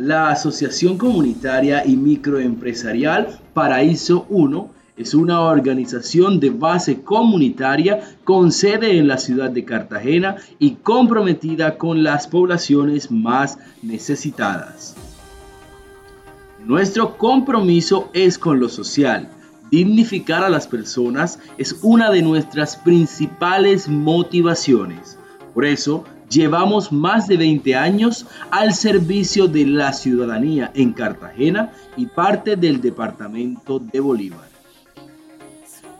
La Asociación Comunitaria y Microempresarial Paraíso 1 es una organización de base comunitaria con sede en la ciudad de Cartagena y comprometida con las poblaciones más necesitadas. Nuestro compromiso es con lo social. Dignificar a las personas es una de nuestras principales motivaciones. Por eso, Llevamos más de 20 años al servicio de la ciudadanía en Cartagena y parte del departamento de Bolívar.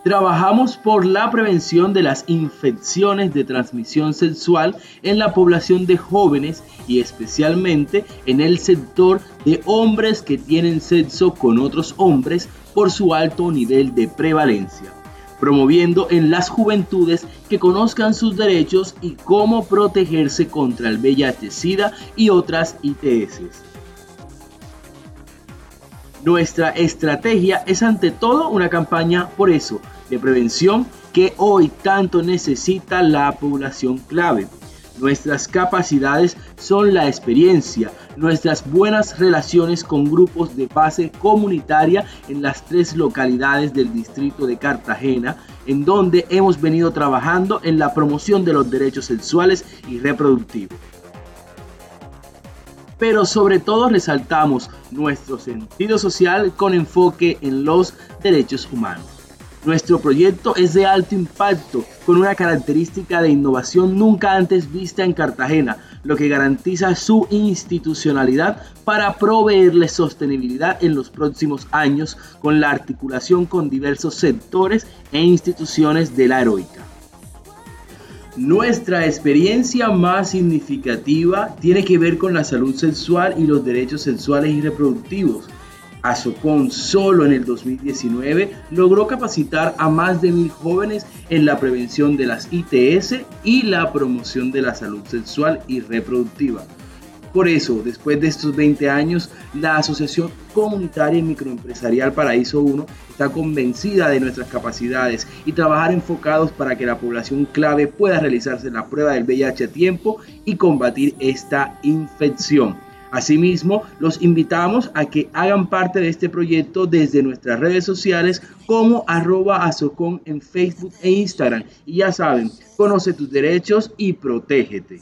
Trabajamos por la prevención de las infecciones de transmisión sexual en la población de jóvenes y especialmente en el sector de hombres que tienen sexo con otros hombres por su alto nivel de prevalencia promoviendo en las juventudes que conozcan sus derechos y cómo protegerse contra el VIH-Sida y otras ITS. Nuestra estrategia es ante todo una campaña por eso, de prevención que hoy tanto necesita la población clave. Nuestras capacidades son la experiencia, nuestras buenas relaciones con grupos de base comunitaria en las tres localidades del distrito de Cartagena, en donde hemos venido trabajando en la promoción de los derechos sexuales y reproductivos. Pero sobre todo resaltamos nuestro sentido social con enfoque en los derechos humanos. Nuestro proyecto es de alto impacto, con una característica de innovación nunca antes vista en Cartagena, lo que garantiza su institucionalidad para proveerle sostenibilidad en los próximos años con la articulación con diversos sectores e instituciones de la heroica. Nuestra experiencia más significativa tiene que ver con la salud sexual y los derechos sexuales y reproductivos Azocon solo en el 2019 logró capacitar a más de mil jóvenes en la prevención de las ITS y la promoción de la salud sexual y reproductiva. Por eso, después de estos 20 años, la Asociación Comunitaria y Microempresarial Paraíso 1 está convencida de nuestras capacidades y trabajar enfocados para que la población clave pueda realizarse la prueba del VIH a tiempo y combatir esta infección. Asimismo, los invitamos a que hagan parte de este proyecto desde nuestras redes sociales como arroba azocon en Facebook e Instagram. Y ya saben, conoce tus derechos y protégete.